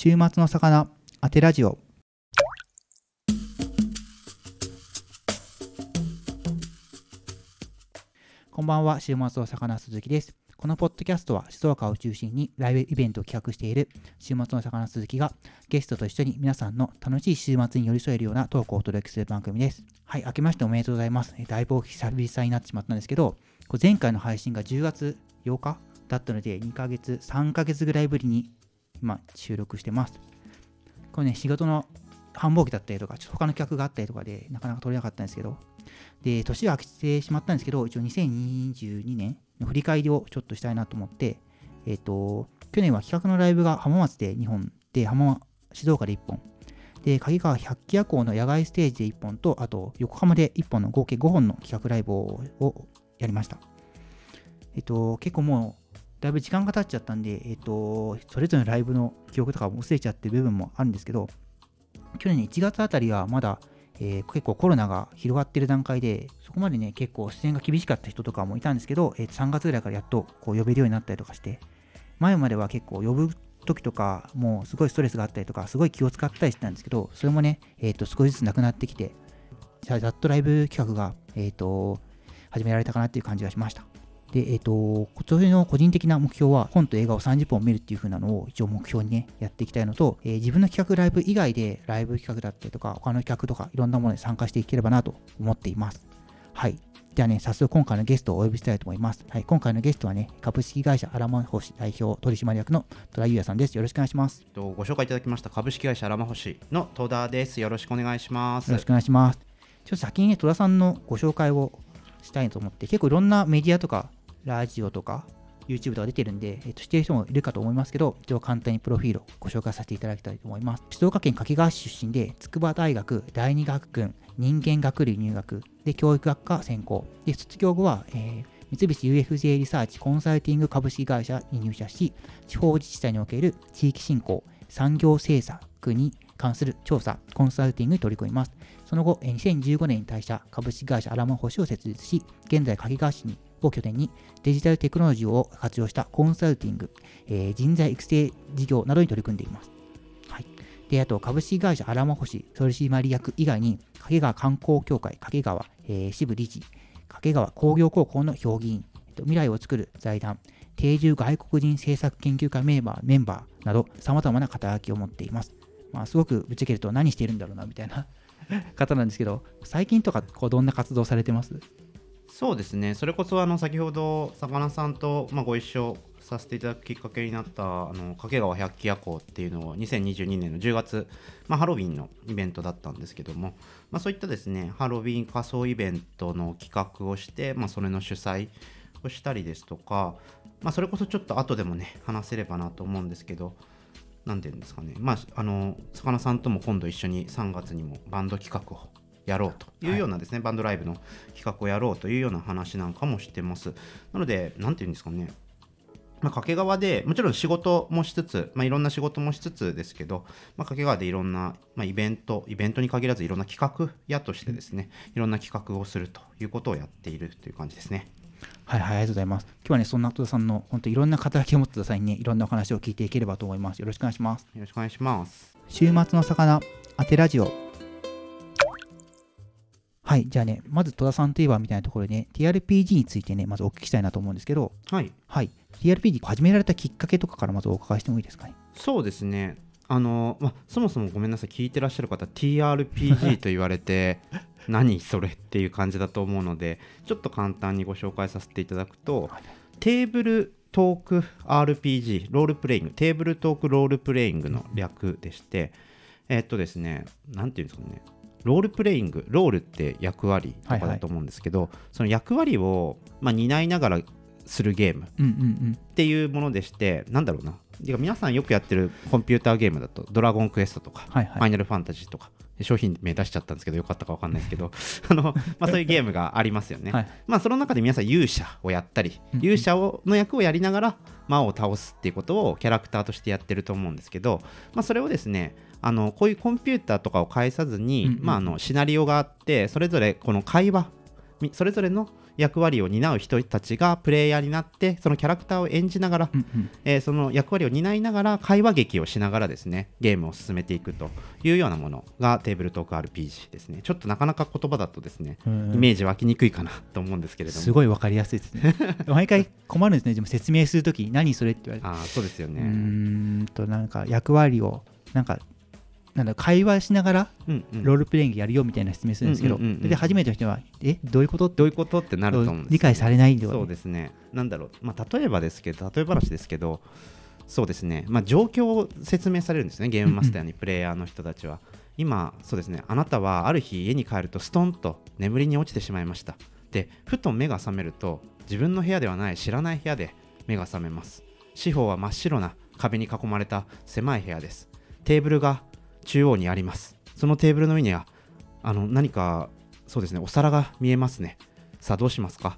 週末の魚当てラジオこんばんは週末の魚鈴木ですこのポッドキャストは静岡を中心にライブイベントを企画している週末の魚鈴木がゲストと一緒に皆さんの楽しい週末に寄り添えるようなトークをお届けする番組です。はい、明けましておめでとうございます。だいぶ久々になってしまったんですけど、前回の配信が10月8日だったので2ヶ月、3ヶ月ぐらいぶりに今収録してます。これね、仕事の繁忙期だったりとか、ちょっと他の企画があったりとかでなかなか取れなかったんですけど、で、年が明けてしまったんですけど、一応2022年の振り返りをちょっとしたいなと思って、えっ、ー、と、去年は企画のライブが浜松で2本で、浜静岡で1本、で、鍵川百鬼夜行の野外ステージで1本と、あと横浜で1本の合計5本の企画ライブをやりました。えっ、ー、と、結構もう、だいぶ時間が経っちゃったんで、えっ、と、それぞれのライブの記憶とかも薄れちゃってる部分もあるんですけど、去年1月あたりはまだ、えー、結構コロナが広がってる段階で、そこまでね、結構出演が厳しかった人とかもいたんですけど、えー、3月ぐらいからやっとこう呼べるようになったりとかして、前までは結構呼ぶ時とか、もうすごいストレスがあったりとか、すごい気を使ったりしてたんですけど、それもね、えっ、ー、と、少しずつなくなってきて、じゃあ、ざっとライブ企画が、えっ、と、始められたかなっていう感じがしました。で、えっ、と、今年の個人的な目標は、本と映画を30本見るっていう風なのを一応目標にね、やっていきたいのと、えー、自分の企画ライブ以外で、ライブ企画だったりとか、他の企画とか、いろんなものに参加していければなと思っています。はい。ではね、早速今回のゲストをお呼びしたいと思います。はい、今回のゲストはね、株式会社アラマホシ代表取締役の戸田裕也さんです。よろしくお願いします。ご紹介いただきました株式会社アラマホシの戸田です。よろしくお願いします。よろしくお願いします。ちょっと先にね、戸田さんのご紹介をしたいと思って、結構いろんなメディアとかラジオとか YouTube とか出てるんで、えっと、知ってる人もいるかと思いますけど、一応簡単にプロフィールをご紹介させていただきたいと思います。静岡県掛川市出身で、筑波大学第二学群人間学類入学で教育学科専攻。で、卒業後は、えー、三菱 UFJ リサーチコンサルティング株式会社に入社し、地方自治体における地域振興、産業政策に関する調査、コンサルティングに取り組みます。その後、2015年に退社、株式会社アラマホシを設立し、現在、掛川市にを拠点にデジタルテクノロジーを活用したコンサルティング、えー、人材育成事業などに取り組んでいます。はい、で、あと、株式会社アラマホシ取締役以外に、掛川観光協会掛川、えー、支部理事、掛川工業高校の評議員、えっと未来を作る財団、定住外国人政策研究会メンバーメンバーなど、様々な肩書きを持っています。まあ、すごくぶっちゃけると何してるんだろうな、みたいな方なんですけど、最近とかこうどんな活動されてます？そうですね。それこそあの先ほど魚さんと、まあ、ご一緒させていただくきっかけになったあの掛川百鬼夜行っていうのを2022年の10月、まあ、ハロウィンのイベントだったんですけども、まあ、そういったですねハロウィン仮装イベントの企画をして、まあ、それの主催をしたりですとか、まあ、それこそちょっと後でもね話せればなと思うんですけど何て言うんですかね。まああの魚さんとも今度一緒に3月にもバンド企画をやろうというようなですね、はい、バンドライブの企画をやろうというような話なんかもしてます。なので、何て言うんですかね、まあ、掛川でもちろん仕事もしつつ、まあ、いろんな仕事もしつつですけど、まあ、掛川でいろんな、まあ、イベントイベントに限らずいろんな企画屋としてですね、いろんな企画をするということをやっているという感じですね。はいはい、ありがとうございます。今日はね、そんな戸田さんの本当いろんな肩書きを持ってくださいね、いろんなお話を聞いていければと思います。よろしくお願いします。よろしくお願いします。週末の魚、当てラジオ。はい、じゃあね、まず戸田さんといえばみたいなところでね、TRPG についてね、まずお聞きしたいなと思うんですけど、はい。はい、TRPG 始められたきっかけとかからまずお伺いしてもいいですかね？そうですね。あの、ま、そもそもごめんなさい、聞いてらっしゃる方、TRPG と言われて、何それっていう感じだと思うので、ちょっと簡単にご紹介させていただくと、はい、テーブルトーク RPG、ロールプレイング、テーブルトークロールプレイングの略でして、えー、っとですね、なんていうんですかね、ロールプレイングロールって役割とかだと思うんですけど、はいはい、その役割を、まあ、担いながらするゲームっていうものでして、うなんだろうな。皆さんよくやってるコンピューターゲームだと「ドラゴンクエスト」とか、はいはい、ファイナルファンタジー」とか商品名出しちゃったんですけどよかったか分かんないですけど あの、まあ、そういうゲームがありますよね、はい、まあ、その中で皆さん勇者をやったり、勇者をの役をやりながら魔を倒すっていうことをキャラクターとしてやってると思うんですけど、まあ、それをですねあのこういうコンピューターとかを介さずに、うんうん、まあ、あのシナリオがあってそれぞれこの会話みそれぞれの役割を担う人たちがプレイヤーになってそのキャラクターを演じながら、うんうん。えーその役割を担いながら会話劇をしながらですねゲームを進めていくというようなものがテーブルトーク RPG ですね。ちょっとなかなか言葉だとですね、うんイメージ湧きにくいかなと思うんですけれども。すごいわかりやすいですね。毎回困るんですね。でも説明するときに何それって言われて。あーそうですよね、んとなんか役割をなんかなんだ会話しながらロールプレイングやるよみたいな説明するんですけど、うんうんで初めての人はえどういうこと？ってどういうことってなると思うんですよ。ね理解されないんではそうですね。なんだろう、まあ、例えばですけど例え話ですけどそうですね、まあ、状況を説明されるんですね。ゲームマスターにプレイヤーの人たちは。今そうですね。あなたはある日家に帰るとストンと眠りに落ちてしまいました。でふと目が覚めると自分の部屋ではない知らない部屋で目が覚めます。四方は真っ白な壁に囲まれた狭い部屋です。テーブルが中央にあります。そのテーブルの上にはあの何かそうですねお皿が見えますね。さあどうしますか？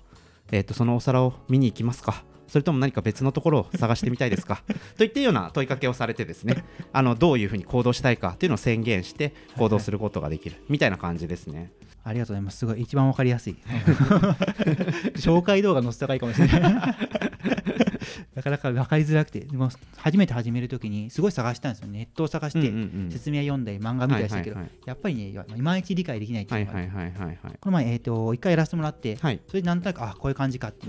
えー、とそのお皿を見に行きますか？それとも何か別のところを探してみたいですか？といったような問いかけをされてですねあのどういうふうに行動したいかっていうのを宣言して行動することができる。みたいな感じですね。ありがとうございます。すごい一番わかりやすい。紹介動画載せた方がいいかもしれないなかなか分かりづらくてでも初めて始めるときにすごい探したんですよ。ネットを探して、説明読んだり漫画見たりしたけど、やっぱりねいまいち理解できないってはいいうのがこの前、えー、と一回やらせてもらって、はいそれでなんとなくあこういう感じかって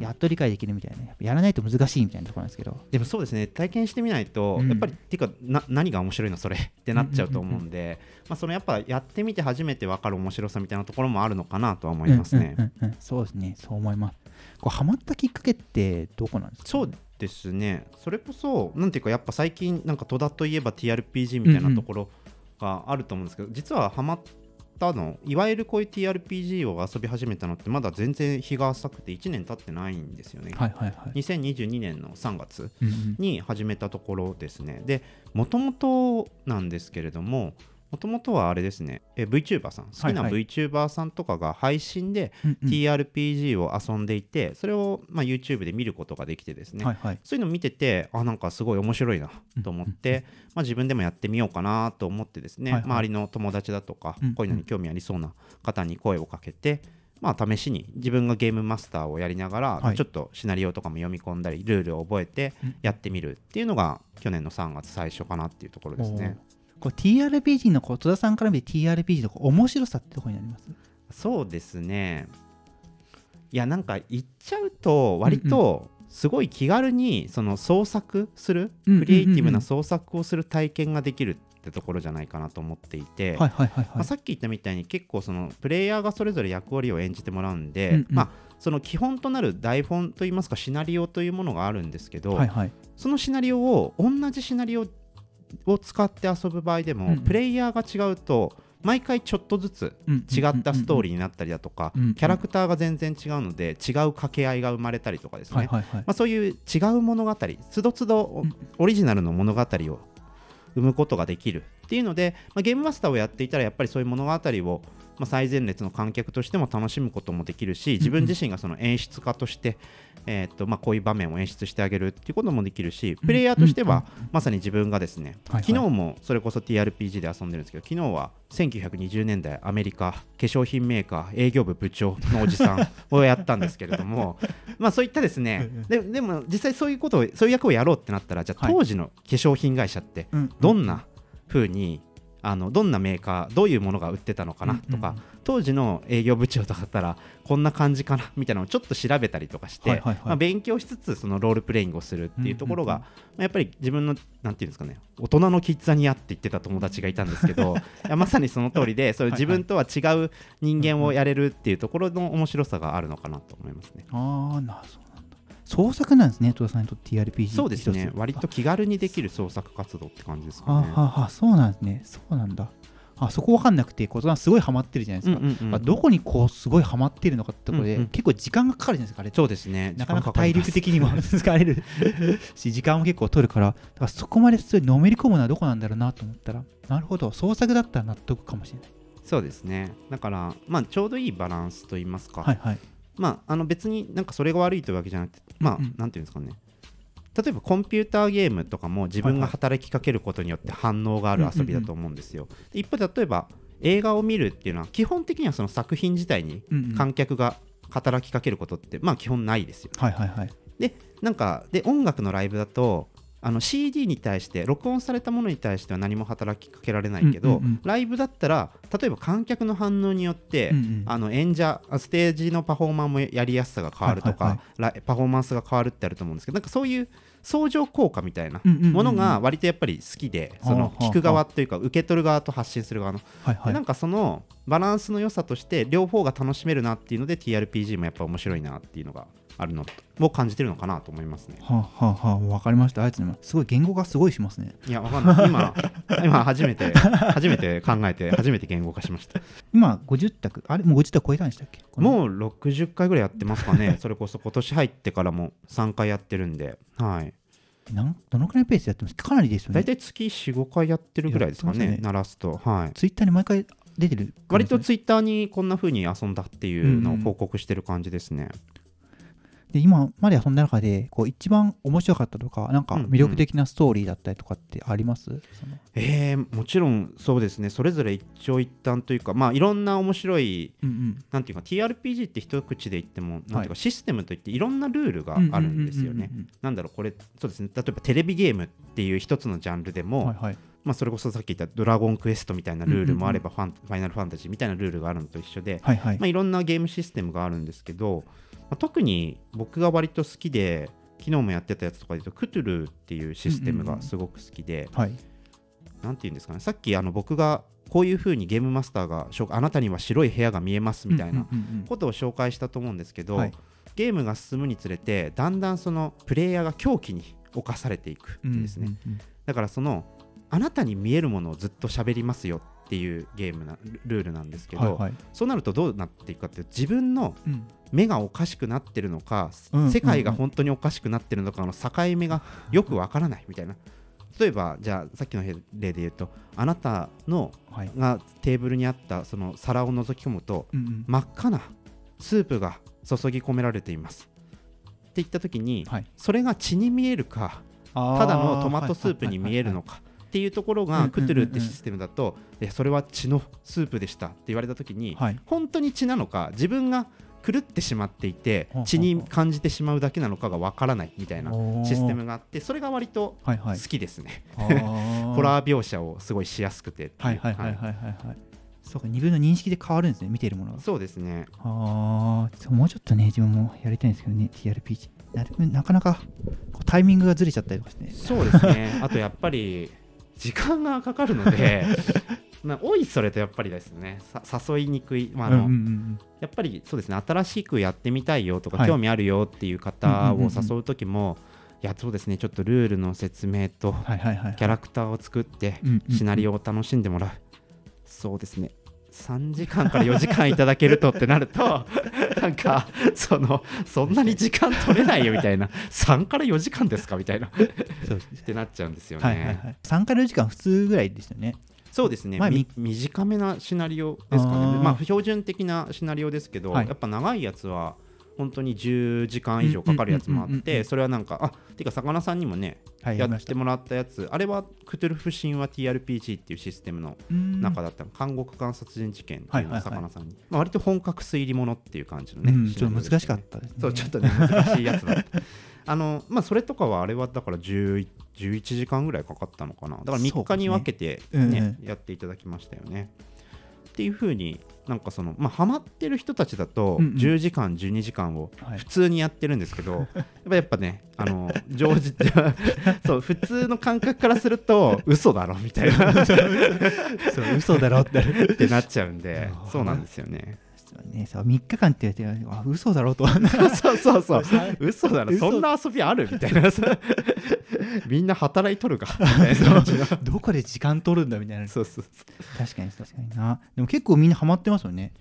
やっと理解できるみたいな。ねやらないと難しいみたいなところなんですけど。でもそうですね体験してみないと、うんやっぱりっていうかな何が面白いのそれ？ってなっちゃうと思うんで、まあ、そのやっぱやってみて初めて分かる面白さみたいなところもあるのかなとは思いますね。そうですね。そう思いますこうハマったきっかけってどこなんですか？そうですね。それこそなんていうかやっぱ最近なんか戸田といえば TRPG みたいなところがあると思うんですけど、実はハマったのいわゆるこういう TRPG を遊び始めたのってまだ全然日が浅くて1年経ってないんですよね、はいはいはい、2022年の3月うんうん。に始めたところですね。でもともとなんですけれどももともとはあれですね。え VTuber さん？好きな VTuber さんとかが配信で TRPG を遊んでいてそれをまあ YouTube で見ることができてですね、はいはい。そういうのを見ててあなんかすごい面白いなと思って、まあ、自分でもやってみようかなと思ってですね、はいはい。周りの友達だとか、うんこういうのに興味ありそうな方に声をかけて、まあ、試しに自分がゲームマスターをやりながら、はい。ちょっとシナリオとかも読み込んだりルールを覚えてうん。やってみるっていうのが去年の3月最初かなっていうところですね。こう TRPG のこう戸田さんから見て TRPG の面白さってどこになります？そうですね。いやなんか言っちゃうと割とすごい気軽にその創作する、うんクリエイティブな創作をする体験ができるってところじゃないかなと思っていて、さっき言ったみたいに結構そのプレイヤーがそれぞれ役割を演じてもらうんで、うんうん。まあ、その基本となる台本といいますかシナリオというものがあるんですけど、はいはい。そのシナリオを同じシナリオを使って遊ぶ場合でも、うんうん。プレイヤーが違うと毎回ちょっとずつ違ったストーリーになったりだとか、キャラクターが全然違うので違う掛け合いが生まれたりとかですね、まあ、そういう違う物語つどつどうん。オリジナルの物語を生むことができるっていうので、まあ、ゲームマスターをやっていたらやっぱりそういう物語を、まあ、最前列の観客としても楽しむこともできるし自分自身がその演出家として、えーっとまあ、こういう場面を演出してあげるっていうこともできるしプレイヤーとしてはまさに自分がですね、昨日もそれこそ TRPG で遊んでるんですけど昨日は1920年代アメリカ化粧品メーカー営業部部長のおじさんをやったんですけれども まあそういったですねででも実際そういうことをそういう役をやろうってなったらじゃあはい。当時の化粧品会社ってうん。どんな風にあのどんなメーカーどういうものが売ってたのかなとか、うん。うん当時の営業部長とかだったらこんな感じかなみたいなのをちょっと調べたりとかして、はいはいはい。まあ、勉強しつつそのロールプレイングをするっていうところが、うんうんまあやっぱり自分のなんていうんですかね大人のキッザニアって言ってた友達がいたんですけど いやまさにその通りでそうい。う自分とは違う人間をやれるっていうところの面白さがあるのかなと思いますね。ああなそうなんだ創作なんですね戸田さんにとって TRPG そうですね。割と気軽にできる創作活動って感じですかね。あはあそうなんですね。そうなんだ。あそこ分かんなくて戸田さんすごいハマってるじゃないですか、うんうんうんまあどこにこうすごいハマってるのかってところで、うんうん結構時間がかかるじゃないですかあれ。そうですね。なかなか体力的にも疲れる し時間も結構取るから。だからそこまで普通にのめり込むのはどこなんだろうなと思ったらなるほど創作だったら納得かもしれない。そうですね。だからまあちょうどいいバランスといいますか、はいはいまああの別になんかそれが悪いというわけじゃなくてまあ、うんなんていうんですかね。例えばコンピューターゲームとかも自分が働きかけることによって反応がある遊びだと思うんですよ、で一方で例えば映画を見るっていうのは基本的にはその作品自体に観客が働きかけることってまあ基本ないですよ。はいはいはい。でなんかで音楽のライブだとあの CD に対して録音されたものに対しては何も働きかけられないけど、ライブだったら例えば観客の反応によって、うんうん。あの演者ステージのパフォーマンスもやりやすさが変わるとか、パフォーマンスが変わるってあると思うんですけどなんかそういう相乗効果みたいなものが割とやっぱり好きで、その聞く側というか受け取る側と発信する側の、はいはい。でなんかそのバランスの良さとして両方が楽しめるなっていうので TRPG もやっぱ面白いなっていうのがあるのを感じてるのかなと思いますね。はあ、はあはあ、わかりました。あいます。すごい言語がすごいしますね。いや、わかんない。今、今初めて、初めて考えて、初めて言語化しました。今、50択、あれもう50択超えたんでしたっけ？うもう60回ぐらいやってますかね。それこそ今年入ってからも3回やってるんで、はい。なんどのくらいのペースでやってます？かなりですよね。大体月4、5回やってるぐらいですかね、鳴らすと。はい。ツイッターに毎回出てる。割とツイッターにこんな風に遊んだっていうのを報告してる感じですね。で今まで遊んだ中でこう一番面白かったとか、なんか魅力的なストーリーだったりとかってあります、その。えー、もちろんそうですね、それぞれ一長一短というか、まあいろんな面白いうんうん。なんていうか TRPG って一口で言ってもなんていうはい。かシステムといっていろんなルールがあるんですよねうんうん。うんなんだろうこれそうですね。例えばテレビゲームっていう一つのジャンルでうんも、はいはい。まあ、それこそさっき言った「ドラゴンクエスト」みたいなルールもあればファン、ファイナルファンタジーみたいなルールがあるのと一緒で、はいはい。まあ、いろんなゲームシステムがあるんですけど、まあ、特に僕が割と好きで昨日もやってたやつとかで言うとクトゥルーっていうシステムがすごく好きで、はい。なんていうんですかねさっきあの僕がこういうふうにゲームマスターがあなたには白い部屋が見えますみたいなことを紹介したと思うんですけど、はい。ゲームが進むにつれてだんだんそのプレイヤーが狂気に侵されていくうんんですね、だからそのあなたに見えるものをずっと喋りますよっていうゲームなルールなんですけど、はいはい。そうなるとどうなっていくかっていうと自分のうん。目がおかしくなってるのか、うん世界が本当におかしくなってるのかの境目がよくわからないみたいな。例えばじゃあさっきの例で言うとあなたのはい。がテーブルにあったその皿を覗き込むとうんうん。真っ赤なスープが注ぎ込められています。って言った時に、はい。それが血に見えるかただのトマトスープに見えるのかっていうところがクトゥルってシステムだとそれは血のスープでしたって言われた時にはい。本当に血なのか自分が狂ってしまっていて血に感じてしまうだけなのかがわからないみたいなシステムがあってそれが割とはいはい。好きですね。ホ ホラー描写をすごいしやすくてはいはいはいはいはいはい。そう。か二分の認識で変わるんですね見ているものが。そうですね。ああ、もうちょっとね、自分もやりたいんですけどね、TRPG。なるなかなかタイミングがずれちゃったりとかして。ね。そうですね。あとやっぱり時間がかかるので まあ多いそれとやっぱりですねさ誘いにくい、まああのうんうんうんやっぱりそうですね新しくやってみたいよとか、はい。興味あるよっていう方を誘う時も、いやそうですねちょっとルールの説明と。キャラクターを作ってシナリオを楽しんでもらう、そうですね3時間から4時間いただけるとってなると なんかそのそんなに時間取れないよみたいな。3から4時間ですかみたいな。ってなっちゃうんですよね。はいはいはい。3から4時間普通ぐらいですよね。そうですね、短めなシナリオですかね。まあ標準的なシナリオですけど、はい。やっぱ長いやつは本当に10時間以上かかるやつもあっうんうんうんうんうんてそれはなんかあてか魚さんにもねはい、や。ってもらったやつ。あれはクトゥルフ神話 TRPG っていうシステムのうん中だったの。監獄官殺人事件っていうのを魚さんに、まあ、割と本格推理ものっていう感じのね、ちょっと難しかったですね。そうちょっとね難しいやつだった。あのまあそれとかはあれはだから10 11時間ぐらいかかったのかな。だから3日に分けて、ねそうですね。やっていただきましたよね。っていうふうになんかそのまあハマってる人たちだとうんうん。10時間12時間をはい。普通にやってるんですけど、やっぱやっぱねあの常時 そう普通の感覚からすると嘘だろみたいな。っそう、嘘だろって。てなっちゃうんでそうなんですよねそうね、そう3日間って言われて、あ、嘘だろと。そうそうそう 嘘だろ。嘘。そんな遊びあるみたいな。さ みんな働いとるか。どこで時間取るんだみたいな。そうそう確かに確かにな。でも結構みんなハマってますよね。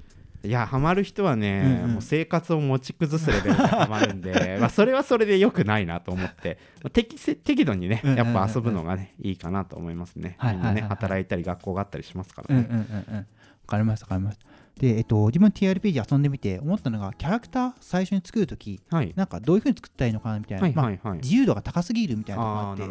いやハマる人はね、うんうん。もう生活を持ち崩すレベルでハマるんでまあそれはそれでよくないなと思って。まあ適せ適度にねやっぱ遊ぶのがねいいかなと思いますね、はい。みんなね働いたり学校があったりしますからね、うんうんうんうん。わかりましたわかりました。で、えっと、自分 TRPG 遊んでみて思ったのが、キャラクター最初に作るとき、はい。なんかどういうふうに作ったらいいのかなみたいな、はいまあはい。はい、自由度が高すぎるみたいなのがあああって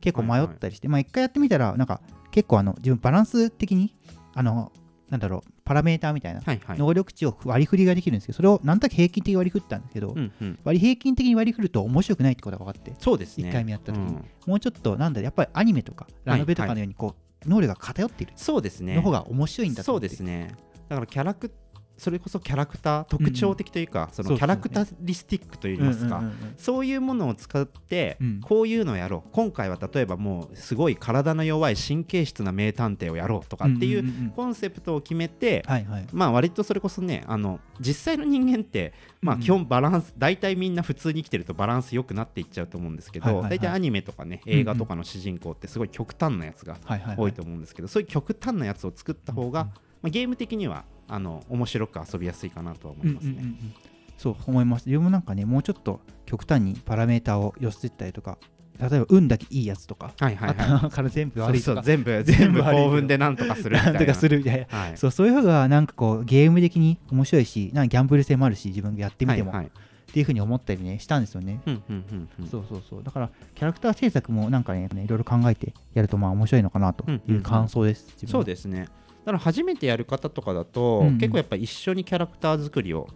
結構迷っはいはい。たりして、まあ一回やってみたらなんか結構あの自分バランス的にあのなんだろうパラメーターみたいなはいはい。能力値を割り振りができるんですけどそれをなんとなく平均的に割り振ったんですけど、うんうん。割り平均的に割り振ると面白くないってことが分かってそうですね。一回目やった時に。うん。もうちょっとなんだやっぱりアニメとかラノベとかのようにこう、能力が偏っているそうですね。の方が面白いんだとそう思って。ですねだからキャラクそれこそキャラクター特徴的というか、そそうですね。のキャラクタリスティックといいますか、うんうんうんうん。そういうものを使って、うん。こういうのをやろう。今回は例えばもうすごい体の弱い神経質な名探偵をやろうとかっていうんんんん。コンセプトを決めて、まあ割とそれこそねあの実際の人間ってまあうん基本バランス、大体みんな普通に生きてるとバランス良くなっていっちゃうと思うんですけど、大体アニメとかね映画とかの主人公ってすごい極端なやつが多いと思うんですけど、そういう極端なやつを作った方が、まあ、ゲーム的にはあの面白く遊びやすいかなとは思いますね。うんうんうんうんそう思います自分もなんかねもうちょっと極端にパラメーターを寄せてったりとか例えば運だけいいやつとか、はいはいはい。頭から全部悪いとか 全部全全部興奮でなんとかするみたいな。とかするみたいなはい。そうそういう方がなんかこうゲーム的に面白いしなんかギャンブル性もあるし自分がやってみても、はいはいっていうふうに思ったりねしたんですよね、うんうんうんうんそうそうそうだからキャラクター制作もなんかねいろいろ考えてやるとまあ面白いのかなという感想です、そうはですね。だから初めてやる方とかだと、うんうん。結構やっぱ一緒にキャラクター作りを、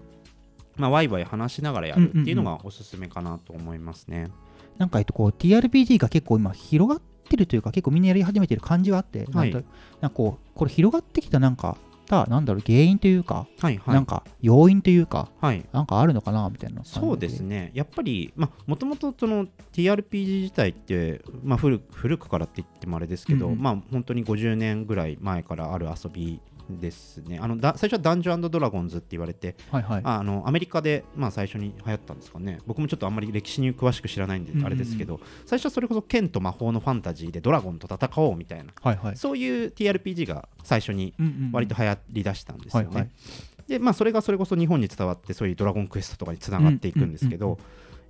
まあ、ワイワイ話しながらやるっていうのがおすすめかなと思いますね。なんかえっとこう TRPG が結構今広がってるというか結構みんなやり始めてる感じはあって、はい。なんかこうこれ広がってきたなんかたなんだろう原因というか、はいはないん。か要因というかはい。なんかあるのかなみたいな。そうですね、やっぱり、まあ、もともとその TRPG 自体って、まあ、古く古くからって言ってもあれですけど、うんうん。まあ、本当に50年ぐらい前からある遊びですね。あのだ最初はダンジョンドラゴンズって言われて、はいはい。ああのアメリカで、まあ、最初に流行ったんですかね。僕もちょっとあんまり歴史に詳しく知らないんでうんうんうん。あれですけど、最初はそれこそ剣と魔法のファンタジーでドラゴンと戦おうみたいな、はいはい。そういう TRPG が最初にうんうんうん。割と流行りだしたんですよね。はいはい。でまあそれがそれこそ日本に伝わってそういうドラゴンクエストとかにつながっていくんですけど、うんうん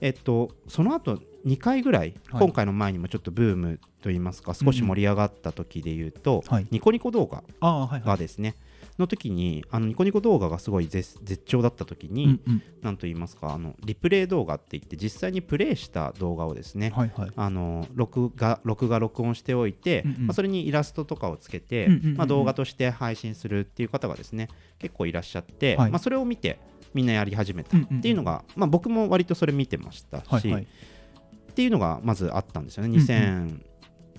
えっとその後2回ぐらい。今回の前にもちょっとブームといいますか少し盛り上がった時で言うと、はい。ニコニコ動画ああはいはい。がですね、の時にあのニコニコ動画がすごい絶絶頂だった時に、うんうん。なんと言いますかあのリプレイ動画って言って実際にプレイした動画をですね、はいはい。あの録画録画録音しておいて、うんうん。まあ、それにイラストとかをつけて、うんうんうん。うんまあ、動画として配信するっていう方がですね結構いらっしゃって、はい。まあ、それを見てみんなやり始めたっうんうんうん。ていうのが、まあ、僕も割とそれ見てましたし、はいはい。っていうのがまずあったんですよね。うん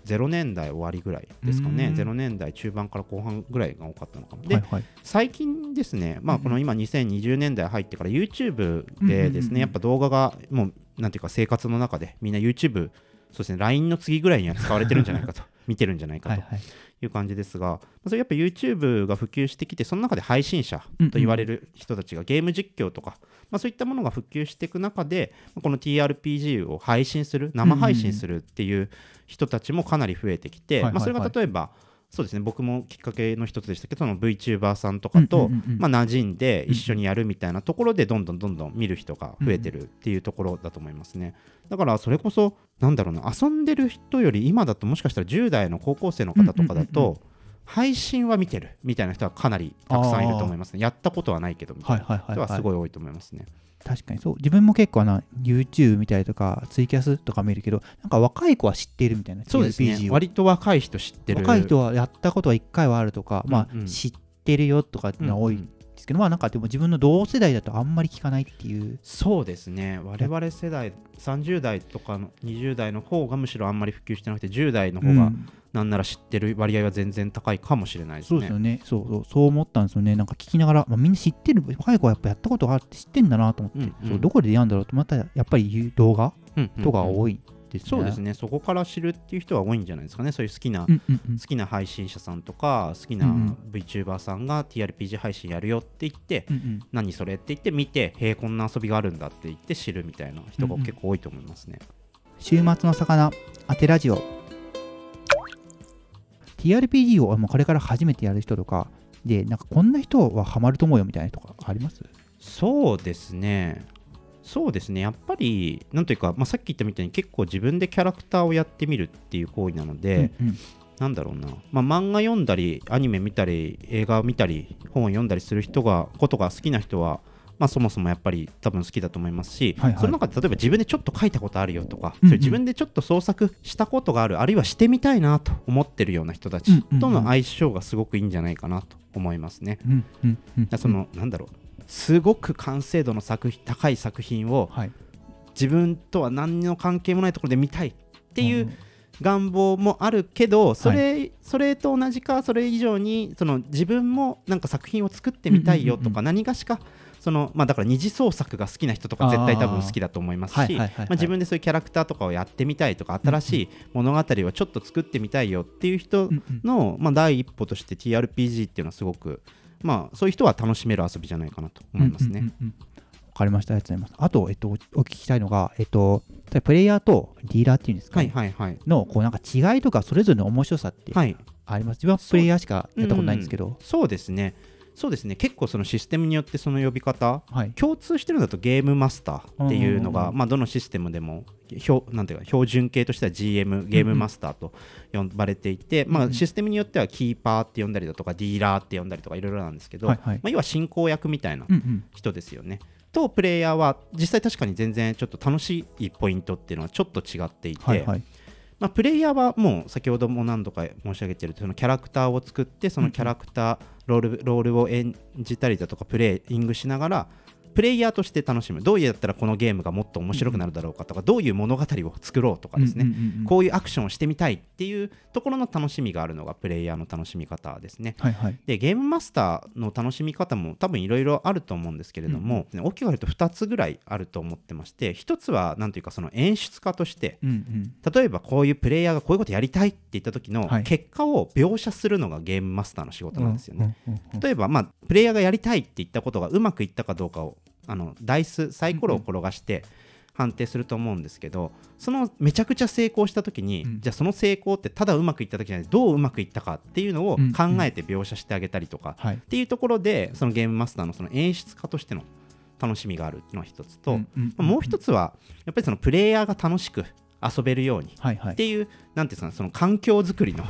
2000年代終わりぐらいですかね、うん。0年代中盤から後半ぐらいが多かったのかも。で、はいはい。最近ですね、まあ、この今2020年代入ってから YouTube でですね、やっぱ動画がもうなんていうか生活の中でみんな YouTube そうですね LINE の次ぐらいには使われてるんじゃないかと 見てるんじゃないかとはいう感じですが、まあそれやっぱ YouTube が普及してきてその中で配信者と言われる人たちがゲーム実況とか、まあ、そういったものが普及していく中でこの TRPG を配信する生配信するっていう人たちもかなり増えてきて、まあ、それが例えばそうですね僕もきっかけの一つでしたけどその VTuber さんとかと、まあ、馴染んで一緒にやるみたいなところでどんどんどんどん見る人が増えてるっていうところだと思いますね。だからそれこそなんだろうな遊んでる人より今だともしかしたら10代の高校生の方とかだと配信は見てるみたいな人はかなりたくさんいると思いますね。やったことはないけどみたいな人はすいごい多いと思いますね。確かにそう。自分も結構あの YouTube 見たりとかツイキャスとか見るけどなんか若い子は知っているみたいなそうですね。割と若い人知ってる。若い人はやったことは1回はあるとか、まうんうん。あ知ってるよとかっていうのは多い。んですけど、まあなんかでも自分の同世代だとあんまり聞かないっていう。そうですね。我々世代30代とかの20代の方がむしろあんまり普及してなくて10代の方がうん。なんなら知ってる割合は全然高いかもしれないですね。そうですよね。そうそう。そう思ったんですよね。なんか聞きながら、まあ、みんな知ってる若い子はやっぱやったことがあるって知ってんだなと思って、うんうん。そうどこでやるんだろうとまたやっぱり動画とか多いですね、そうですね。そこから知るっていう人は多いんじゃないですかね。そういう好きな、うんうんうん。好きな配信者さんとか好きな VTuber さんが TRPG 配信やるよって言って、うんうん。何それって言って見てへえこんな遊びがあるんだって言って知るみたいな人が結構多いと思いますね、週末の魚当てラジオ。TRPG をもうこれから初めてやる人とかでなんかこんな人はハマると思うよみたいな人があります？そうですねそうですね。やっぱりなんというか、まあ、さっき言ったみたいに結構自分でキャラクターをやってみるっていう行為なので、うんうん。なんだろうな、まあ、漫画読んだりアニメ見たり映画を見たり本を読んだりする人がことが好きな人はまあ、そもそもやっぱり多分好きだと思いますし、はいはい。その中で例えば自分でちょっと書いたことあるよとか、うんうん。自分でちょっと創作したことがあるあるいはしてみたいなと思ってるような人たちとの相性がすごくいいんじゃないかなと思いますね。うんうんうんその、なんだろうすごく完成度の作品高い作品をはい。自分とは何の関係もないところで見たいっていう願望もあるけどそれ,、それと同じかそれ以上にその自分もなんか作品を作ってみたいよとうんうんうん。か何がしかそのまあだから二次創作が好きな人とか絶対多分好きだと思いますし自分でそういうキャラクターとかをやってみたいとか新しい物語をちょっと作ってみたいよっていう人うんうん。のまあ第一歩として TRPG っていうのはすごくまあそういう人は楽しめる遊びじゃないかなと思いますね。うんうんうんうんわかりました。ありがとうございます。あと、えっと、おお聞きしたいのが、えっと、プレイヤーとディーラーっていうんですか、はいねはいはいの、こう、なんか違いとか、それぞれの面白さってはいあります。自分はプレイヤーしかやったことないんですけど、そうですねそうですね結構そのシステムによってその呼び方はい。共通してるのだとゲームマスターっていうのが、うんうんうんまあ、どのシステムでも標なんていうか標準形としては GM ゲームマスターと呼ばれていて、まあ、システムによってはキーパーって呼んだりだとかディーラーって呼んだりとかいろいろなんですけど、はいはいまあ、要は進行役みたいなうんうん。人ですよね。とプレイヤーは実際確かに全然ちょっと楽しいポイントっていうのはちょっと違っていて、はいはい。まあ、プレイヤーはもう先ほども何度か申し上げているそのキャラクターを作ってそのキャラクターロールロールを演じたりだとかプレイングしながらプレイヤーとして楽しむどうやったらこのゲームがもっと面白くなるだろうかとかどういう物語を作ろうとかですね、うんうんうんうんこういうアクションをしてみたいっていうところの楽しみがあるのがプレイヤーの楽しみ方ですね。はいはい。でゲームマスターの楽しみ方も多分いろいろあると思うんですけれども、大きく分けると2つぐらいあると思ってまして1つは何というかその演出家としてうんうん。例えばこういうプレイヤーがこういうことやりたいって言った時のはい結果を描写するのがゲームマスターの仕事なんですよね。うんうんうん例えばまあプレイヤーがやりたいって言ったことがうまくいったかどうかをあのダイスサイコロを転がして判定すると思うんですけどそのめちゃくちゃ成功した時に、うん。じゃあその成功ってただうまくいった時じゃないどううまくいったかっていうのをうん考えて描写してあげたりとか、はい。っていうところでそのゲームマスターのその演出家としての楽しみがあるのが一つと、もう一つはやっぱりそのプレイヤーが楽しく遊べるように。っていうなんていうんですかねその環境づくりの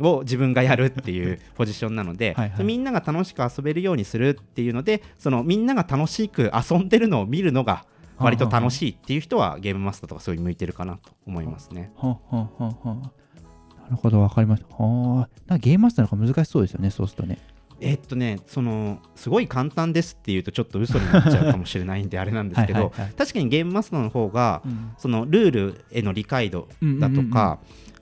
を自分がやるっていうポジションなのではいはいみんなが楽しく遊べるようにするっていうのでそのみんなが楽しく遊んでるのを見るのが割と楽しいっていう人はゲームマスターとかすごい向いてるかなと思いますね。はあはあはなるほど、わかりました。はあ。なんかゲームマスターの方が難しそうですよね、そうするとね。えっとねそのすごい簡単ですっていうとちょっと嘘になっちゃうかもしれないんであれなんですけど はい確かにゲームマスターの方がうん。そのルールへの理解度だとか、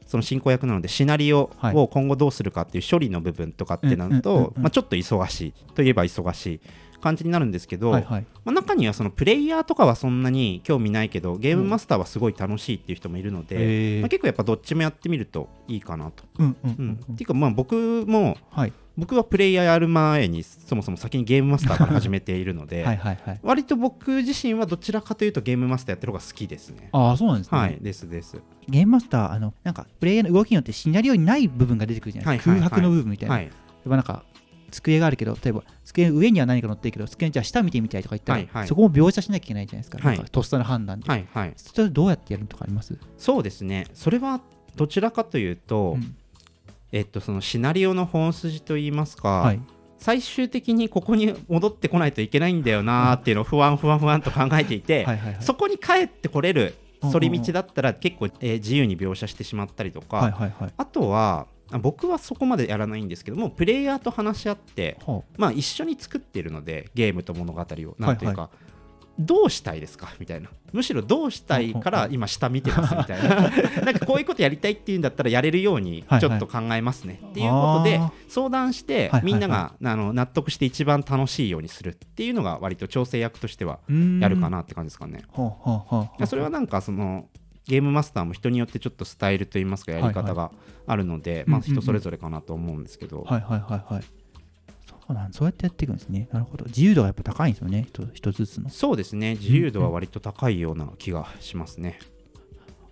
その進行役なのでシナリオはい。を今後どうするかっていう処理の部分とかってなるとまあちょっと忙しい。といえば忙しい感じになるんですけど、はいはい。まあ、中にはそのプレイヤーとかはそんなに興味ないけどゲームマスターはすごい楽しいっていう人もいるので、へーまあ、結構やっぱどっちもやってみるといいかなと。うんうんううんんっていうかまあ僕もはい。僕はプレイヤーやる前にそもそも先にゲームマスターから始めているので、はいはいはい。割と僕自身はどちらかというとゲームマスターやってる方が好きですね。ああ、そうなんですね。はい、ですです。ゲームマスター、あの、なんか、プレイヤーの動きによってシナリオにない部分が出てくるじゃないですか。はいはいはい空白の部分みたいな。はい、なんか、机があるけど、例えば、机の上には何か乗ってるけど、机のじゃあ下見てみたいとか言ったら、はいはいそこも描写しなきゃいけないじゃないですか。はいかとっさの判断で。はい、はい。それどうやってやるとかあります？そうですね。それはどちらかというと、うんえっと、そのシナリオの本筋といいますか、はい。最終的にここに戻ってこないといけないんだよなーっていうのを不安不安不安と考えていて。そこに帰ってこれる反り道だったら結構、えー自由に描写してしまったりとか、はいはいはい。あとはあ僕はそこまでやらないんですけどもプレイヤーと話し合って、はまあ、一緒に作っているのでゲームと物語を。なんというか、はどうしたいですか？みたいな。むしろどうしたいから今下見てますみたいな。なんかこういうことやりたいっていうんだったらやれるようにはいちょっと考えますね。っていうことであ相談してはいはいはい。みんながあの納得して一番楽しいようにするっていうのが割と調整役としてはーやるかなって感じですかね。はあはあはあはあ。それはなんかそのゲームマスターも人によってちょっとスタイルといいますかやり方があるので、まあうんうんうん人それぞれかなと思うんですけど、はいはいはいはい。そうなんそうやってやっていくんですね。なるほど。自由度がやっぱ高いんですよね。一一つずつの。そうですね自由度は割と高いような気がしますね。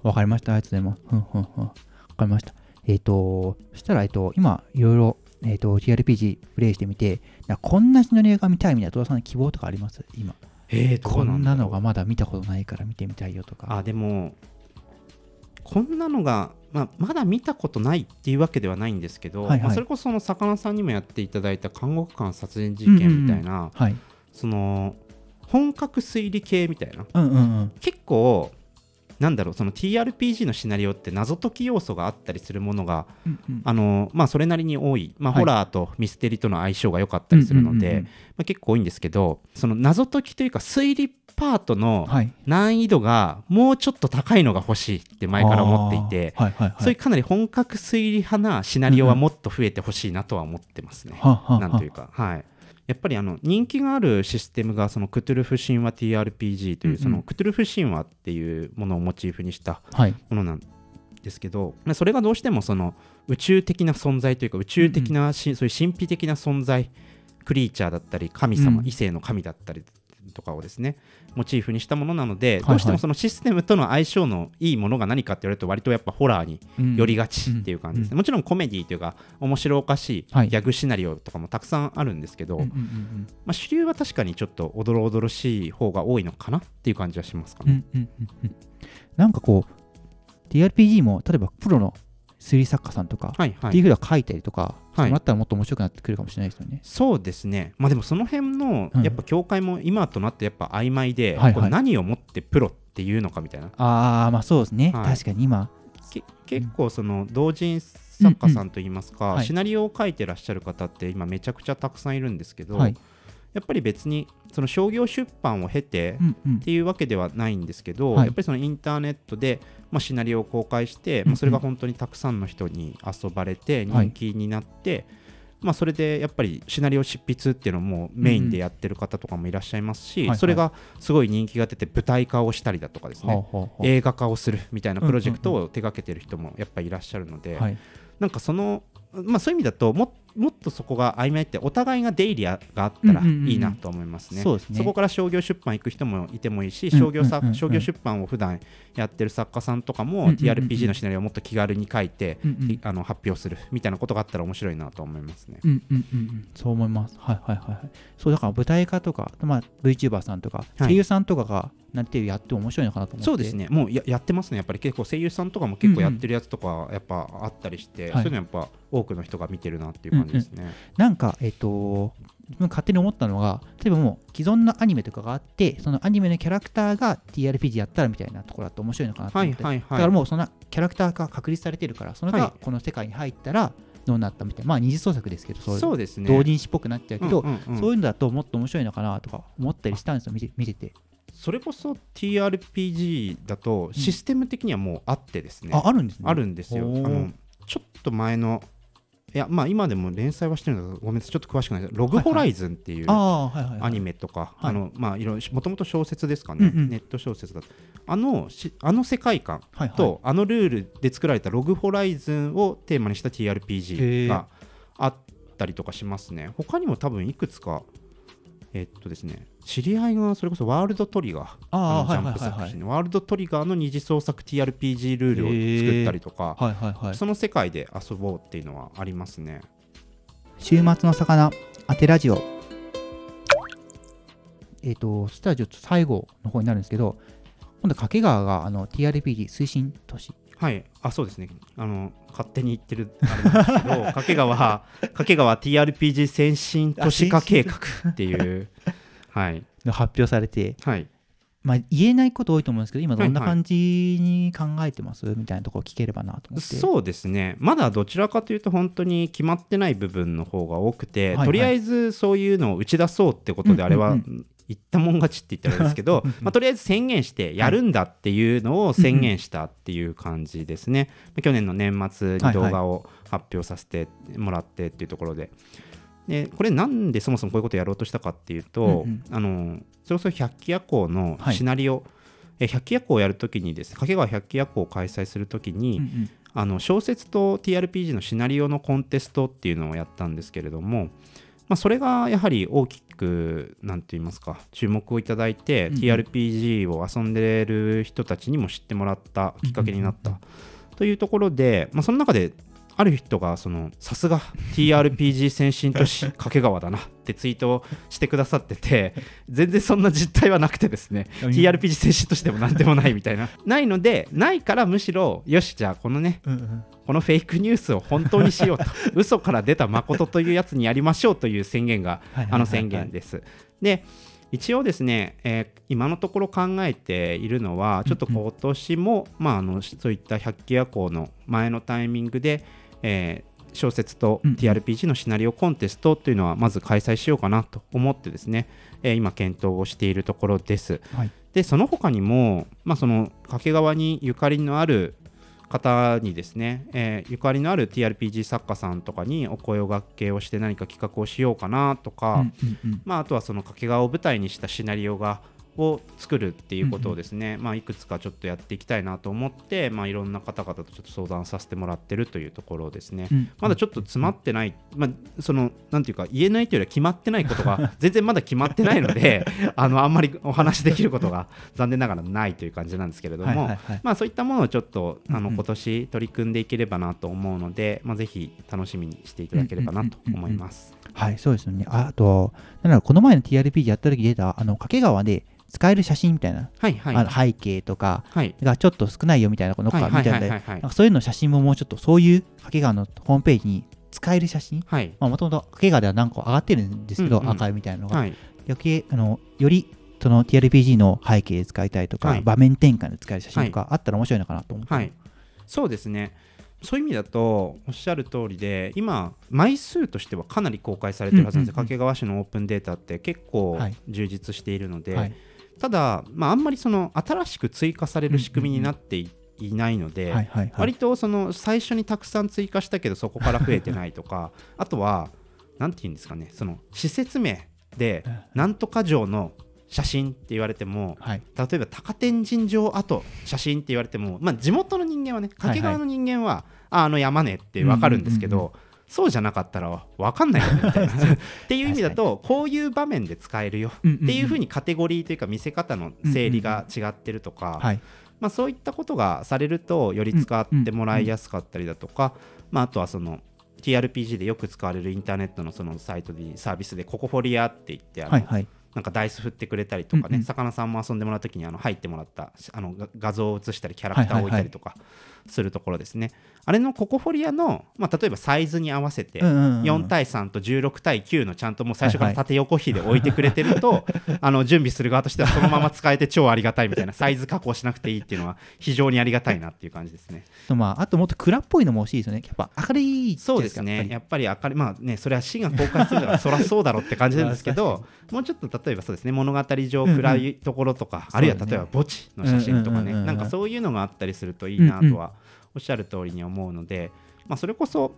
わかりました。ありがとうございます。ふんふんふんわかりました。えっ、と、そしたら、えっ、と、今、いろいろ、えっ、と、TRPG プレイしてみて、こんなシナリオが見たいみたいな、戸田さんの希望とかあります？今。えー、どこんなのがまだ見たことないから見てみたいよとか。あでもこんなのが、まあ、まだ見たことないっていうわけではないんですけど、はいはい。まあ、それこそその魚さんにもやっていただいた監獄官殺人事件みたいな、はい。その本格推理系みたいな。うんうんうん。結構なんだろうその TRPG のシナリオって謎解き要素があったりするものがうんうん。あのまあそれなりに多い、まあ、はい。ホラーとミステリとの相性が良かったりするので、うんうんうんうん。まあ、結構多いんですけどその謎解きというか推理パートのはい。難易度がもうちょっと高いのが欲しいって前から思っていて、はいはいはい。そういうかなり本格推理派なシナリオはもっと増えてほしいなとは思ってますね。はあはあはあ。なんというか、はい。やっぱりあの人気があるシステムがそのクトゥルフ神話 TRPG といううんうん。そのクトゥルフ神話っていうものをモチーフにしたはい。ものなんですけどまあそれがどうしてもその宇宙的な存在というか宇宙的なし、そういう神秘的な存在クリーチャーだったり神様、うん。異性の神だったりとかをですねモチーフにしたものなので、はいどうしてもそのシステムとの相性のいいものが何かって言われると割とやっぱホラーにうん寄りがちっていう感じですね、もちろんコメディというか面白おかしいはい。ギャグシナリオとかもたくさんあるんですけど、まあ、主流は確かにちょっとおどろおどろしい方が多いのかなっていう感じはしますかね。うんうんうんうんなんかこう TRPG も例えばプロの推理作家さんとか、はいはい。っていうふうに書いたりとかはい。もらったらもっと面白くなってくるかもしれないですよね。そうですね、まあ、でもその辺のうん。やっぱ境界も今となってやっぱ曖昧で、はいはい。これ何をもってプロっていうのかみたいな。ああまあそうですね、はい。確かに今。け結構その同人作家さんといいますか、うんうん。はい。シナリオを書いてらっしゃる方って今めちゃくちゃたくさんいるんですけど、はい。やっぱり別にその商業出版を経て、うんうん。っていうわけではないんですけど、はい。やっぱりそのインターネットで、まあ、シナリオを公開して、まあ、それが本当にたくさんの人に遊ばれてはい。人気になって、まあ、それでやっぱりシナリオ執筆っていうのもメインでやってる方とかもいらっしゃいますし、はいはい。それがすごい人気が出て舞台化をしたりだとかですね、映画化をするみたいなプロジェクトを手掛けてる人もやっぱりいらっしゃるので、はい。なんかその、まあ、そういう意味だとももっとそこが曖昧ってお互いが出入りがあったらいいなと思いますね。そこから商業出版行く人もいてもいいし、うん商業作うんうんうん商業出版を普段やってる作家さんとかも TRPG のシナリオをもっと気軽に書いて、あの発表するみたいなことがあったら面白いなと思いますね。うんうんうんうんそう思います。はいはいはいはい。そうだから舞台化とか、まあ、VTuber さんとか、はい声優さんとかがなんてやっても面白いのかなと思って。そうですね、もうややってますね、やっぱり結構声優さんとかも結構やってるやつとかやっぱあったりして、はいそういうのやっぱ多くの人が見てるなっていう感じですね。なんか、えっ、と、自分勝手に思ったのが、例えばもう既存のアニメとかがあって、そのアニメのキャラクターが TRPG やったらみたいなところだと面白いのかなと思って。はいはいだかはい。らもうそのキャラクターが確立されてるから、それはいがこの世界に入ったらどうなったみたいな、まあ二次創作ですけど、そうですね。同人誌っぽくなっちゃうけど、うんうんうんそういうのだともっと面白いのかなとか思ったりしたんですよ、見て見てて。それこそ TRPG だとシステム的にはもうあってですね、あ、あるんですね。あるんですよ。あのちょっと前のいやまあ今でも連載はしてるんだけどごめんなさいちょっと詳しくないです。ログホライズンっていう。アニメとか、はい。あのまあいろいろもともと小説ですかね、うんうん。ネット小説だあのしあの世界観と、あのルールで作られたログホライズンをテーマにした TRPG があったりとかしますね。他にも多分いくつか、えっとですね、知り合いがそれこそワールドトリガー、ああ、のジャン。プ作品のワールドトリガーの二次創作 TRPG ルールを作ったりとか、はいはいはい。その世界で遊ぼうっていうのはありますね。週末の魚、当てラジオ。えっ、と、そしたらちょっと最後の方になるんですけど、今度、掛川があの TRPG 推進都市。はい、あそうですねあの勝手に言ってるあれなんですけど 掛川掛川 TRPG 先進都市化計画っていう はい。が発表されて、はい。まあ、言えないこと多いと思うんですけど、今どんなはいはい。感じに考えてます、みたいなところ聞ければなと思って。そうですね。まだどちらかというと本当に決まってない部分の方が多くて、はいはい。とりあえずそういうのを打ち出そうってことであれは、うんうん言ったもん勝ちって言ったらですけどまあ、とりあえず宣言してやるんだっていうのを宣言したっていう感じですね、去年の年末に動画を発表させてもらってっていうところで。でこれなんでそもそもこういうことをやろうとしたかっていうと、うんうん。あのそれこそ百鬼夜行のはい。シナリオ、え百鬼夜行をやるときにです掛川百鬼夜行を開催するときに、うんうん。あの小説と TRPG のシナリオのコンテストっていうのをやったんですけれども、まあ、それがやはり大きくなんて言いますか注目をいただいて、うんうん。TRPG を遊んでる人たちにも知ってもらったきっかけになったというところで、まあ、その中である人がそのさすが TRPG 先進都市掛川だなってツイートをしてくださってて全然そんな実態はなくてですね TRPG 先進都市でもなんでもないみたいな。ないのでないからむしろよしじゃあこのねうんうん。このフェイクニュースを本当にしようと。嘘から出た誠というやつにやりましょうという宣言があの宣言です。で一応ですね、えー今のところ考えているのはちょっと今年も、まあ、あのそういった百鬼夜行の前のタイミングで、えー小説と TRPG のシナリオコンテストというのはまず開催しようかなと思ってですね、えー今検討をしているところです。はい。でその他にも、まあ、その掛川にゆかりのある方にですね、えーゆかりのある TRPG 作家さんとかにお声を掛けをして何か企画をしようかなとか、うんうんうん。まあ、あとはその掛川を舞台にしたシナリオがを作るっていうことをですね、まあ、いくつかちょっとやっていきたいなと思って、まあ、いろんな方々とちょっと相談させてもらってるというところですね。うんまだちょっと詰まってない、まあ、そのなんていうか言えないというよりは決まってないことが 全然まだ決まってないのであのあんまりお話しできることが残念ながらないという感じなんですけれども、はいはいはいまあ、そういったものをちょっとあのうんうん今年取り組んでいければなと思うので、まあ、ぜひ楽しみにしていただければなと思います。はい、そうですよね。ああと、なんだろうこの前の TRPG やった時出た、あの、掛川で使える写真みたいな、はいはい。あの背景とかはい。がちょっと少ないよみたいなのはいはいかみたいなそういうの写真ももうちょっとそういう掛川のホームページに使える写真。はい。もともと掛川では何個上がってるんですけど、うんうん。アーカイブみたいなのが、はい。余計あのよりその TRPG の背景で使いたいとか、はい。場面転換で使える写真とかあったら面白いのかなと思って、はい、そうですね。そういう意味だとおっしゃる通りで今枚数としてはかなり公開されてるはずなんですよ、うんうんうん。掛川市のオープンデータって結構はい。充実しているので、はいただ、まあ、あんまりその新しく追加される仕組みになってい,、ないので、はいはいはい。割とその最初にたくさん追加したけどそこから増えてないとかあとはなんて言うんですかねその施設名でなんとか城の写真って言われてもはい。例えば高天神城跡写真って言われても、まあ、地元の人間はね掛川の人間は、ああの山ねって分かるんですけど、うんうんそうじゃなかったら分かんないよねみたいな。っていう意味だとこういう場面で使えるよ。っっていうふうに、にカテゴリーというか見せ方の整理が違ってるとか、はい。まあ、そういったことがされるとより使ってもらいやすかったりだとか、まあ、あとはその TRPG でよく使われるインターネットのそのサイトでサービスでココフォリアって言ってあの、はいはい。なんかダイス振ってくれたりとかね、うんうん。魚さんも遊んでもらうときにあの入ってもらったあのが画像を映したりキャラクターを置いたりとかするところですね、あれのココフォリアの、まあ、例えばサイズに合わせて、うんうんうん4対3と16対9のちゃんともう最初から縦横比で置いてくれてると、あの準備する側としてはそのまま使えて超ありがたいみたいな サイズ加工しなくていいっていうのは非常にありがたいなっていう感じですね。まあ、あともっと蔵っぽいのも欲しいですよね。やっぱ明るいそうですね、やっぱり。明るい、まあね、それは市が公開するから、そりゃそうだろうって感じなんですけど、もうちょっと例えばそうですね、物語上、うんうん。暗いところとか、そうだね。あるいは例えば墓地の写真とかね、うんうんうんうんなんかそういうのがあったりするといいなうんうんとはおっしゃる通りに思うので、まあ、それこそ、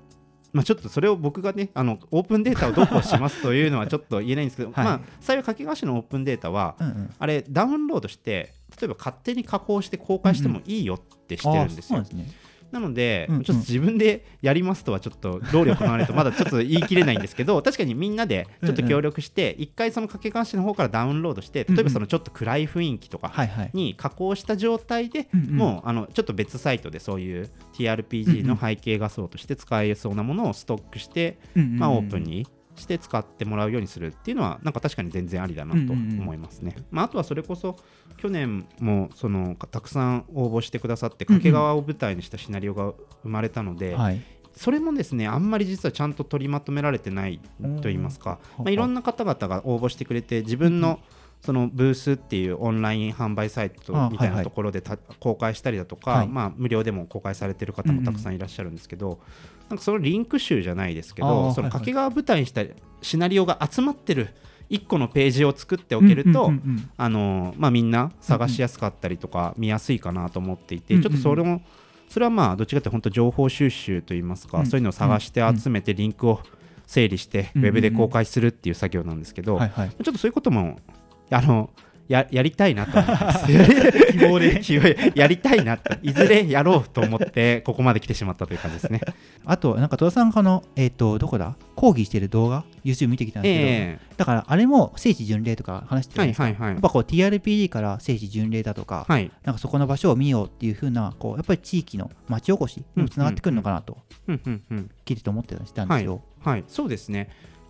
まあ、ちょっとそれを僕がね、あのオープンデータをどうこうしますというのはちょっと言えないんですけど、はい。まあ、幸い掛川市のオープンデータは、うんうん。あれ、ダウンロードして、例えば勝手に加工して公開してもいいよってしてるんですよ。うなんですねなので、うんうん。ちょっと自分でやりますとはちょっと労力がないとまだちょっと言い切れないんですけど 確かにみんなでちょっと協力して一回その掛川市の方からダウンロードして例えばそのちょっと暗い雰囲気とかに加工した状態でもうあのちょっと別サイトでそういう TRPG の背景画像として使えそうなものをストックしてうんうんうん。まあオープンにして使ってもらうようにするっていうのはなんか確かに全然ありだなと思いますね。まあ、あとはそれこそ去年もそのたくさん応募してくださって掛川を舞台にしたシナリオが生まれたので、はい。それもですねあんまり実はちゃんと取りまとめられてないといいますか、まあ、いろんな方々が応募してくれて自分のそのブースっていうオンライン販売サイトみたいなところでた公開したりだとか、はい。まあ、無料でも公開されてる方もたくさんいらっしゃるんですけど、なんかそのリンク集じゃないですけどその掛川舞台にしたシナリオが集まってる1個のページを作っておけると、みんな探しやすかったりとか見やすいかなと思っていて、うんうんちょっとそれもそれはまあどっちかというと本当情報収集といいますか、うんそういうのを探して集めてリンクを整理してうんウェブで公開するっていう作業なんですけど、ちょっとそういうこともあのややりたいなと思います希望でやりたい。なと いずれやろうと思ってここまで来てしまったという感じですね。あとなんか戸田さんがあのえっ、とどこだ？講義してる動画？YouTube 見てきたんですけど、えだからあれも聖地巡礼とか話してえるじゃないですか、はいはいはい。やっぱこう TRPG から聖地巡礼だとか、はい。なんかそこの場所を見ようっていう風なこうやっぱり地域の町おこしにもつながってくるのかなと。うんうんうん。聞いてて思ってたりしたんですよ。はい、そうですね。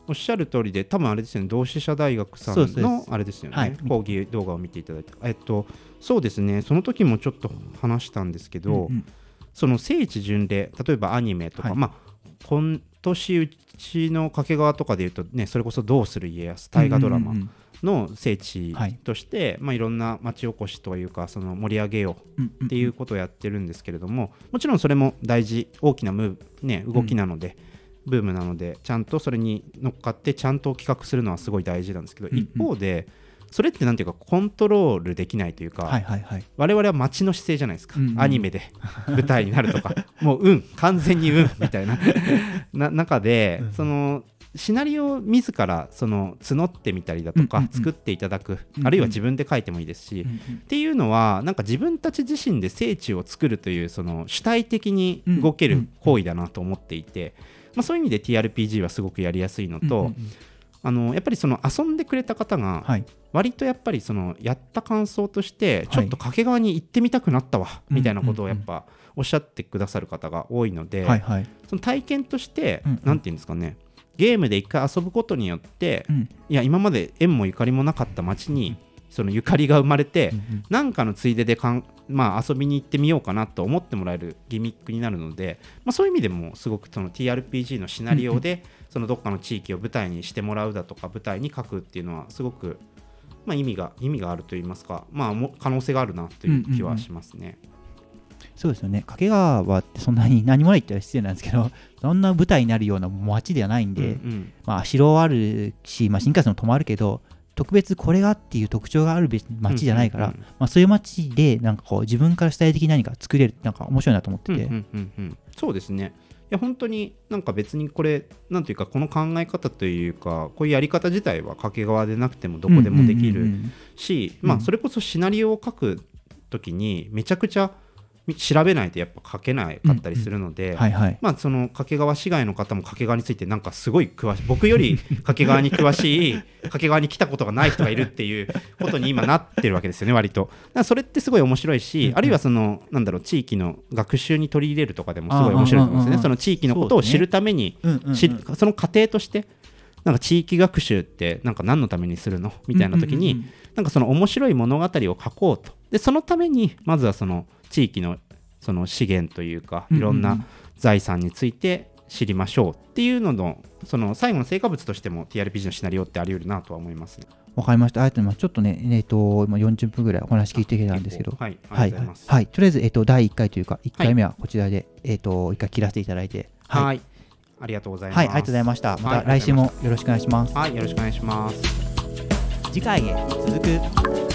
おっしゃる通りで、多分あれですよね、同志社大学さんのあれですよね、はい。講義動画を見ていただいて、えっと、そうですね、その時もちょっと話したんですけど、うんうん。その聖地巡礼、例えばアニメとか、はい。まあ、今年うちの掛川とかでいうと、ね、それこそどうする家康、大河ドラマ、の聖地はいとして、い。まあ、いろんな町おこしというかその盛り上げようっていうことをやってるんですけれどももちろんそれも大事大きなムーブ、ね、動きなので、ブームなのでちゃんとそれに乗っかってちゃんと企画するのはすごい大事なんですけど、うんうん。一方でそれってなんていうかコントロールできないというか、はいはい。はい我々は街の姿勢じゃないですか、うんうん。アニメで舞台になるとか。もううん完全にうんみたいな。な中で、うん。そのシナリオを自らその募ってみたりだとか、作っていただく、あるいは自分で書いてもいいですし、っていうのはなんか自分たち自身で聖地を作るというその主体的に動ける行為だなと思っていて、まあ、そういう意味で TRPG はすごくやりやすいのと、うんうんうん。あのやっぱりその遊んでくれた方がはい。割とやっぱりそのやった感想としてい。ちょっと掛川に行ってみたくなったわ、うんみたいなことをやっぱおっしゃってくださる方が多いので、はいはい。その体験として何て言うんですかねゲームで一回遊ぶことによってうん。いや今まで縁もゆかりもなかった街にそのゆかりが生まれて、うんうん。なんかのついででかん、まあ、遊びに行ってみようかなと思ってもらえるギミックになるので、まあ、そういう意味でもすごくその TRPG のシナリオでそのどっかの地域を舞台にしてもらうだとか舞台に書くっていうのはすごく、まあ、意味が意味があるといいますか、まあ、も可能性があるなという気はしますね。そうですよね。掛川ってそんなに何もないって言ったら失礼なんですけど そんな舞台になるような街ではないんで、うんうん。まあ、城はあるし、まあ、新幹線も止まるけど特別これがっていう特徴があるべ街じゃないから、まあ、そういう街でなんかこう自分から主体的に何か作れるってなんか面白いなと思ってて、うんうんうんうん。そうですね。いや本当になんか別にこれなんていうかこの考え方というかこういうやり方自体は掛川でなくてもどこでもできる、し、うんまあ、それこそシナリオを書くときにめちゃくちゃ調べないとやっぱ書けなかったりするので、まあ、その掛川市外の方も掛川についてなんかすごい詳しい僕より掛川に詳しい掛川に来たことがない人がいるっていうことに今なってるわけですよね割と。だからそれってすごい面白いし、うんうん。あるいはそのなんだろう地域の学習に取り入れるとかでもすごい面白いと思うんですよねその地域のことを知るためにその過程としてなんか地域学習ってなんか何のためにするの？みたいな時に、なんかその面白い物語を書こうと。でそのためにまずはその地域のその資源というかいろんなん財産について知りましょうっていうののその最後の成果物としても TRPG のシナリオってあり得るなとは思いますね。わかりました。ありがとうございます。ちょっとね、えっ、と、今40分ぐらいお話聞いてきたんですけど、はい、ありがとうござい。はい、とりあえず、えっ、と、第1回というか、1回目はこちらで、えっ、と、1回切らせていただいて、はい、はい、ありがとうございます。はい、ありがとうございました。まはいた来週もよろしくお願いします。はい、よろしくお願いします。次回へ続く。